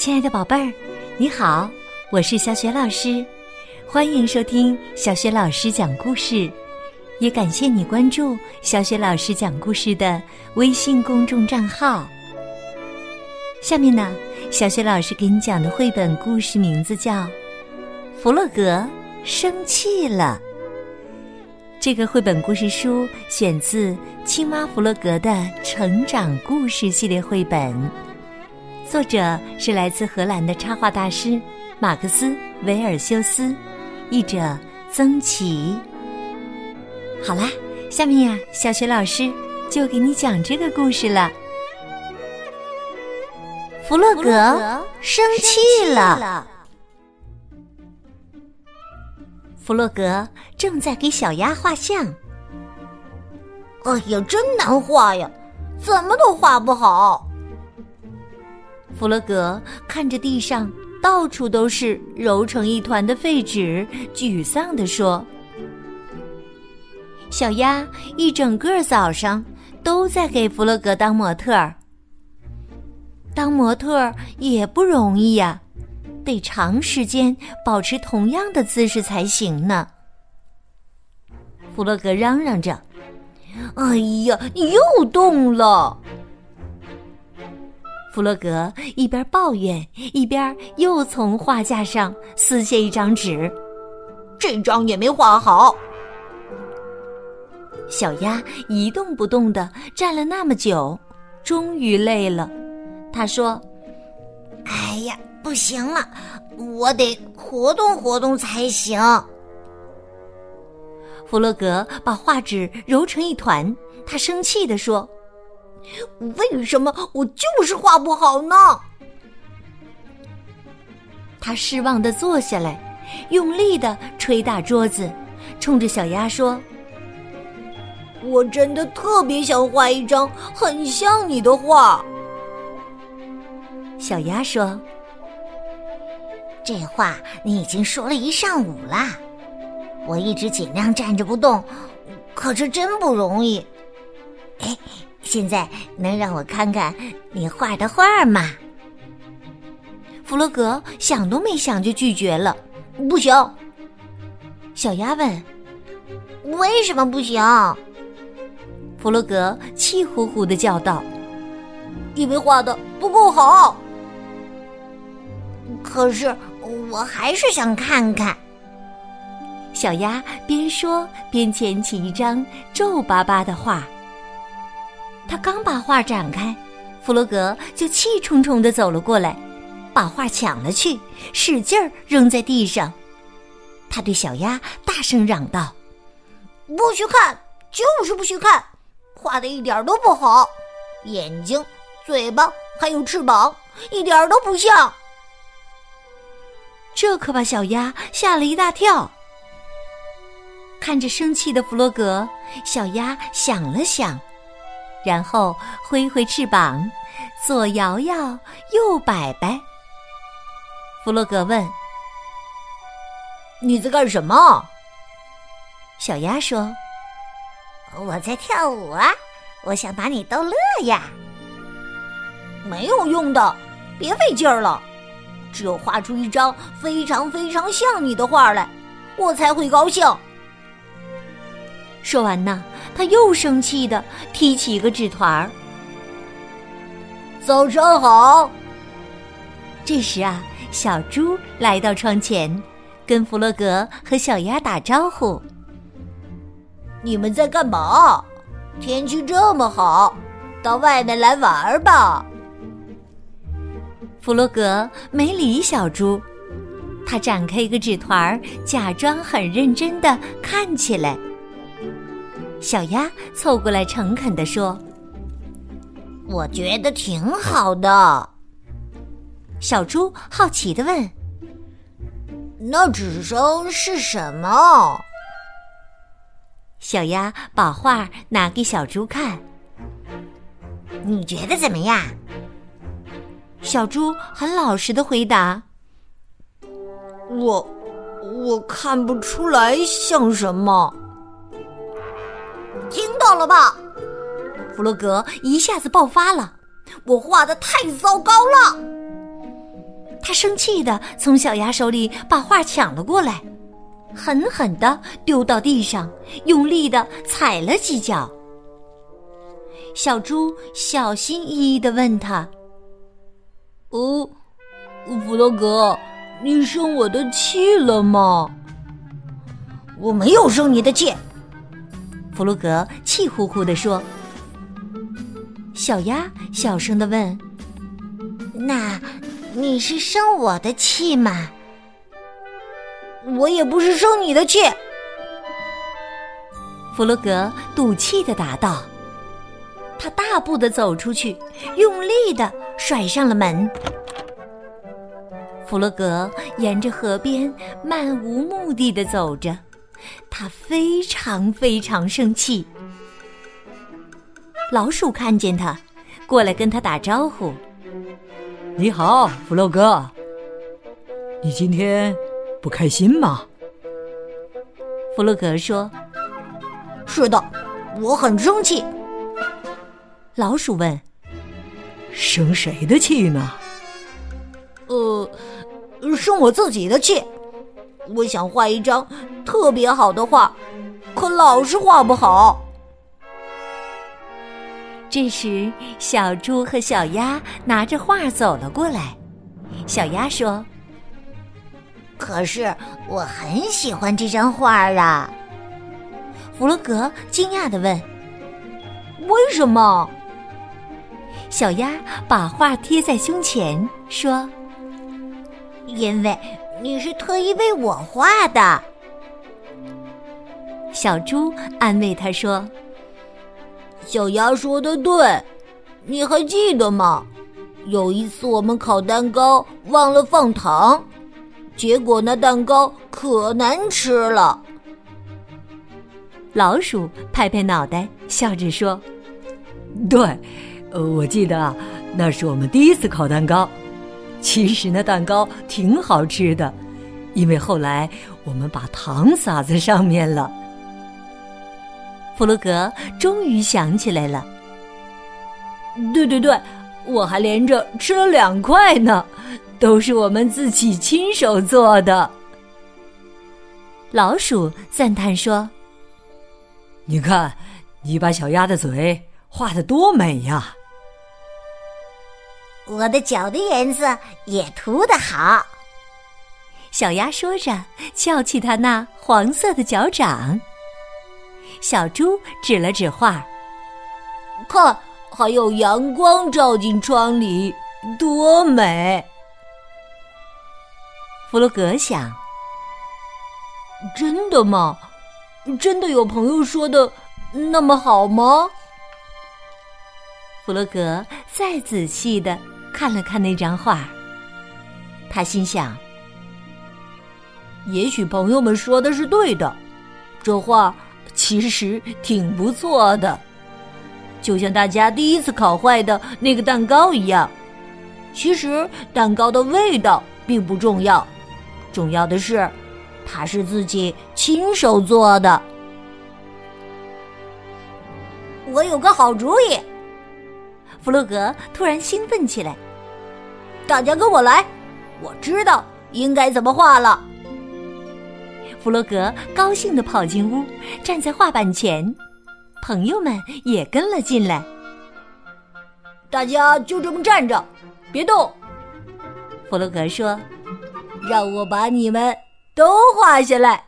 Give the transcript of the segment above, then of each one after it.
亲爱的宝贝儿，你好，我是小雪老师，欢迎收听小雪老师讲故事，也感谢你关注小雪老师讲故事的微信公众账号。下面呢，小雪老师给你讲的绘本故事名字叫《弗洛格生气了》。这个绘本故事书选自《青蛙弗洛格的成长故事》系列绘本，作者是来自荷兰的插画大师马克思·维尔修斯，译者曾琦。好啦，下面呀，小雪老师就给你讲这个故事了。弗洛格生气了。弗洛格正在给小鸭画像。哎呀，真难画呀，怎么都画不好。弗洛格看着地上到处都是揉成一团的废纸，沮丧地说：“小鸭一整个早上都在给弗洛格当模特儿，当模特儿也不容易呀。”得长时间保持同样的姿势才行呢。弗洛格嚷嚷着：“哎呀，你又动了！”弗洛格一边抱怨，一边又从画架上撕下一张纸，这张也没画好。小鸭一动不动的站了那么久，终于累了。他说：“哎呀！”不行了，我得活动活动才行。弗洛格把画纸揉成一团，他生气地说：“为什么我就是画不好呢？”他失望的坐下来，用力的捶打桌子，冲着小鸭说：“我真的特别想画一张很像你的画。”小鸭说。这话你已经说了一上午了，我一直尽量站着不动，可是真不容易。哎，现在能让我看看你画的画吗？弗洛格想都没想就拒绝了，不行。小鸭问：“为什么不行？”弗洛格气呼呼的叫道：“因为画的不够好。”可是。我还是想看看。小鸭边说边捡起一张皱巴巴的画。他刚把画展开，弗洛格就气冲冲的走了过来，把画抢了去，使劲儿扔在地上。他对小鸭大声嚷道：“不许看，就是不许看，画的一点都不好，眼睛、嘴巴还有翅膀，一点都不像。”这可把小鸭吓了一大跳。看着生气的弗洛格，小鸭想了想，然后挥挥翅膀，左摇摇，右摆摆。弗洛格问：“你在干什么？”小鸭说：“我在跳舞啊，我想把你逗乐呀。”没有用的，别费劲儿了。只有画出一张非常非常像你的画来，我才会高兴。说完呢，他又生气的踢起一个纸团儿。早上好。这时啊，小猪来到窗前，跟弗洛格和小鸭打招呼：“你们在干嘛？天气这么好，到外面来玩吧。”弗洛格没理小猪，他展开一个纸团儿，假装很认真的看起来。小鸭凑过来，诚恳的说：“我觉得挺好的。”小猪好奇的问：“那纸上是什么？”小鸭把画拿给小猪看：“你觉得怎么样？”小猪很老实的回答：“我我看不出来像什么。”听到了吧？弗洛格一下子爆发了：“我画的太糟糕了！”他生气的从小鸭手里把画抢了过来，狠狠的丢到地上，用力的踩了几脚。小猪小心翼翼的问他：“哦，弗洛格，你生我的气了吗？”“我没有生你的气。”弗洛格气呼呼的说。小鸭小声的问：“那你是生我的气吗？”“我也不是生你的气。”弗洛格赌气的答道。他大步的走出去，用力的甩上了门。弗洛格沿着河边漫无目的的走着，他非常非常生气。老鼠看见他，过来跟他打招呼：“你好，弗洛格，你今天不开心吗？”弗洛格说：“是的，我很生气。”老鼠问：“生谁的气呢？”“呃，生我自己的气。我想画一张特别好的画，可老是画不好。”这时，小猪和小鸭拿着画走了过来。小鸭说：“可是我很喜欢这张画啊！”弗洛格惊讶的问：“为什么？”小鸭把画贴在胸前，说：“因为你是特意为我画的。”小猪安慰他说：“小鸭说的对，你还记得吗？有一次我们烤蛋糕忘了放糖，结果那蛋糕可难吃了。”老鼠拍拍脑袋，笑着说：“对。”呃，我记得啊那是我们第一次烤蛋糕。其实那蛋糕挺好吃的，因为后来我们把糖撒在上面了。弗洛格终于想起来了。对对对，我还连着吃了两块呢，都是我们自己亲手做的。老鼠赞叹说：“你看，你把小鸭的嘴画的多美呀！”我的脚的颜色也涂得好。小鸭说着，翘起它那黄色的脚掌。小猪指了指画，看，还有阳光照进窗里，多美！弗洛格想：真的吗？真的有朋友说的那么好吗？弗洛格再仔细的。看了看那张画，他心想：“也许朋友们说的是对的，这画其实挺不错的，就像大家第一次烤坏的那个蛋糕一样。其实蛋糕的味道并不重要，重要的是它是自己亲手做的。”我有个好主意。弗洛格突然兴奋起来，大家跟我来，我知道应该怎么画了。弗洛格高兴地跑进屋，站在画板前，朋友们也跟了进来。大家就这么站着，别动。弗洛格说：“让我把你们都画下来。”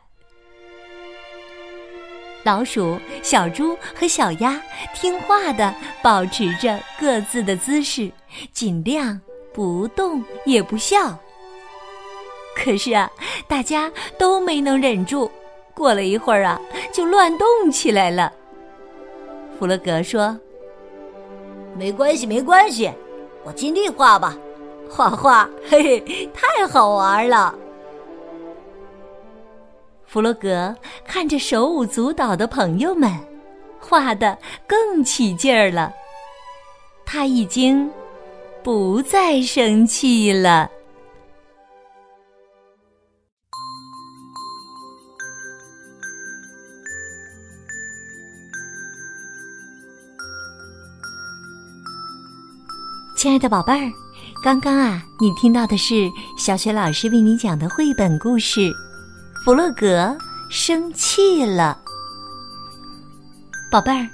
老鼠、小猪和小鸭听话的保持着各自的姿势，尽量不动也不笑。可是啊，大家都没能忍住，过了一会儿啊，就乱动起来了。弗洛格说：“没关系，没关系，我尽力画吧，画画，嘿嘿，太好玩了。”弗洛格看着手舞足蹈的朋友们，画的更起劲儿了。他已经不再生气了。亲爱的宝贝儿，刚刚啊，你听到的是小雪老师为你讲的绘本故事《弗洛格生气了》。宝贝儿，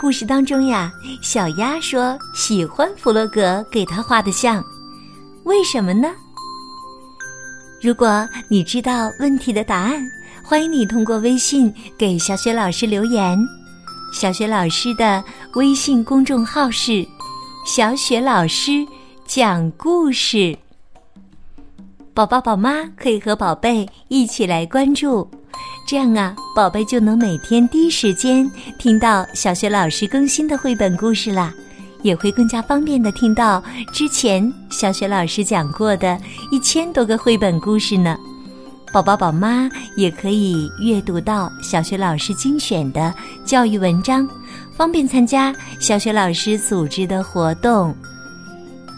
故事当中呀，小鸭说喜欢弗洛格给他画的像，为什么呢？如果你知道问题的答案，欢迎你通过微信给小雪老师留言。小雪老师的微信公众号是“小雪老师讲故事”，宝宝宝妈可以和宝贝一起来关注，这样啊，宝贝就能每天第一时间听到小雪老师更新的绘本故事啦。也会更加方便的听到之前小雪老师讲过的一千多个绘本故事呢。宝宝宝妈也可以阅读到小学老师精选的教育文章，方便参加小雪老师组织的活动。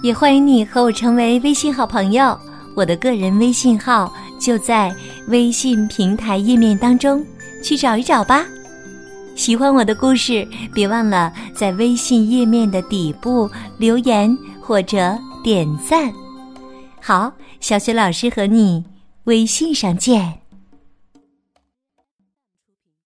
也欢迎你和我成为微信好朋友，我的个人微信号就在微信平台页面当中，去找一找吧。喜欢我的故事，别忘了在微信页面的底部留言或者点赞。好，小雪老师和你。微信上见。